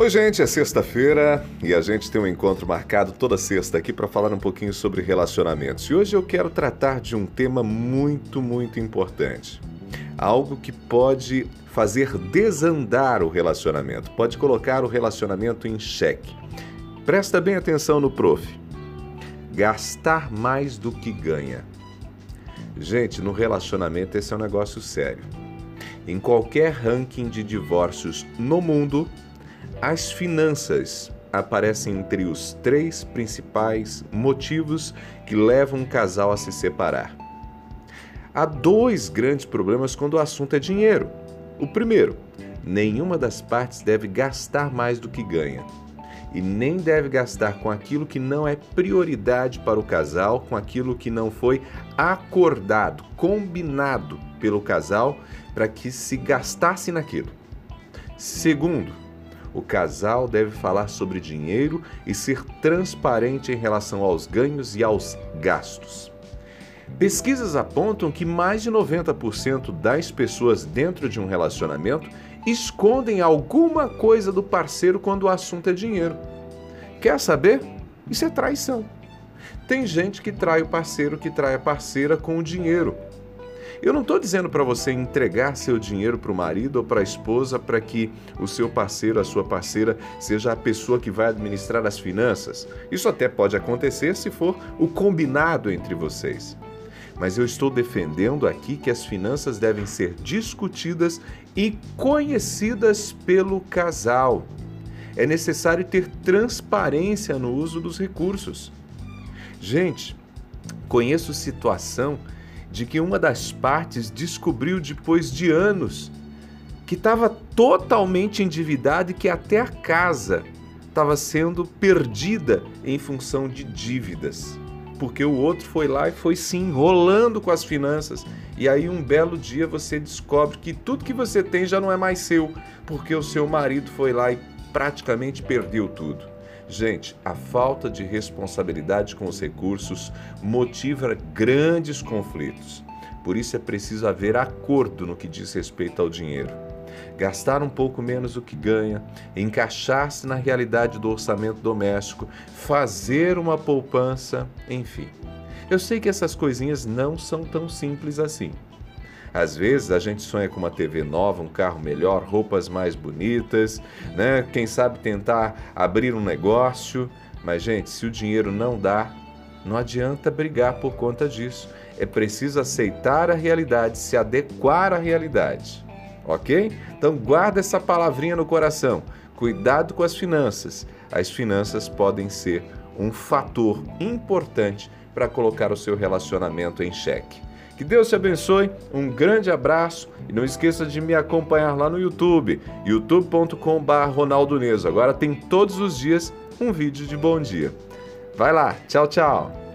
Oi, gente, é sexta-feira e a gente tem um encontro marcado toda sexta aqui para falar um pouquinho sobre relacionamentos. E hoje eu quero tratar de um tema muito, muito importante. Algo que pode fazer desandar o relacionamento, pode colocar o relacionamento em xeque. Presta bem atenção no prof. Gastar mais do que ganha. Gente, no relacionamento esse é um negócio sério. Em qualquer ranking de divórcios no mundo, as finanças aparecem entre os três principais motivos que levam um casal a se separar. Há dois grandes problemas quando o assunto é dinheiro. O primeiro, nenhuma das partes deve gastar mais do que ganha. E nem deve gastar com aquilo que não é prioridade para o casal, com aquilo que não foi acordado, combinado pelo casal para que se gastasse naquilo. Segundo, o casal deve falar sobre dinheiro e ser transparente em relação aos ganhos e aos gastos. Pesquisas apontam que mais de 90% das pessoas dentro de um relacionamento escondem alguma coisa do parceiro quando o assunto é dinheiro. Quer saber? Isso é traição. Tem gente que trai o parceiro, que trai a parceira com o dinheiro. Eu não estou dizendo para você entregar seu dinheiro para o marido ou para a esposa para que o seu parceiro, a sua parceira, seja a pessoa que vai administrar as finanças. Isso até pode acontecer se for o combinado entre vocês. Mas eu estou defendendo aqui que as finanças devem ser discutidas e conhecidas pelo casal. É necessário ter transparência no uso dos recursos. Gente, conheço situação de que uma das partes descobriu depois de anos que estava totalmente endividada e que até a casa estava sendo perdida em função de dívidas. Porque o outro foi lá e foi se enrolando com as finanças. E aí um belo dia você descobre que tudo que você tem já não é mais seu, porque o seu marido foi lá e praticamente perdeu tudo. Gente, a falta de responsabilidade com os recursos motiva grandes conflitos. Por isso é preciso haver acordo no que diz respeito ao dinheiro. Gastar um pouco menos do que ganha, encaixar-se na realidade do orçamento doméstico, fazer uma poupança, enfim. Eu sei que essas coisinhas não são tão simples assim. Às vezes a gente sonha com uma TV nova, um carro melhor, roupas mais bonitas, né? Quem sabe tentar abrir um negócio. Mas, gente, se o dinheiro não dá, não adianta brigar por conta disso. É preciso aceitar a realidade, se adequar à realidade. Ok? Então, guarda essa palavrinha no coração. Cuidado com as finanças. As finanças podem ser um fator importante para colocar o seu relacionamento em xeque. Que Deus te abençoe, um grande abraço e não esqueça de me acompanhar lá no YouTube, youtube.com.br Ronaldo Neso. Agora tem todos os dias um vídeo de bom dia. Vai lá, tchau, tchau!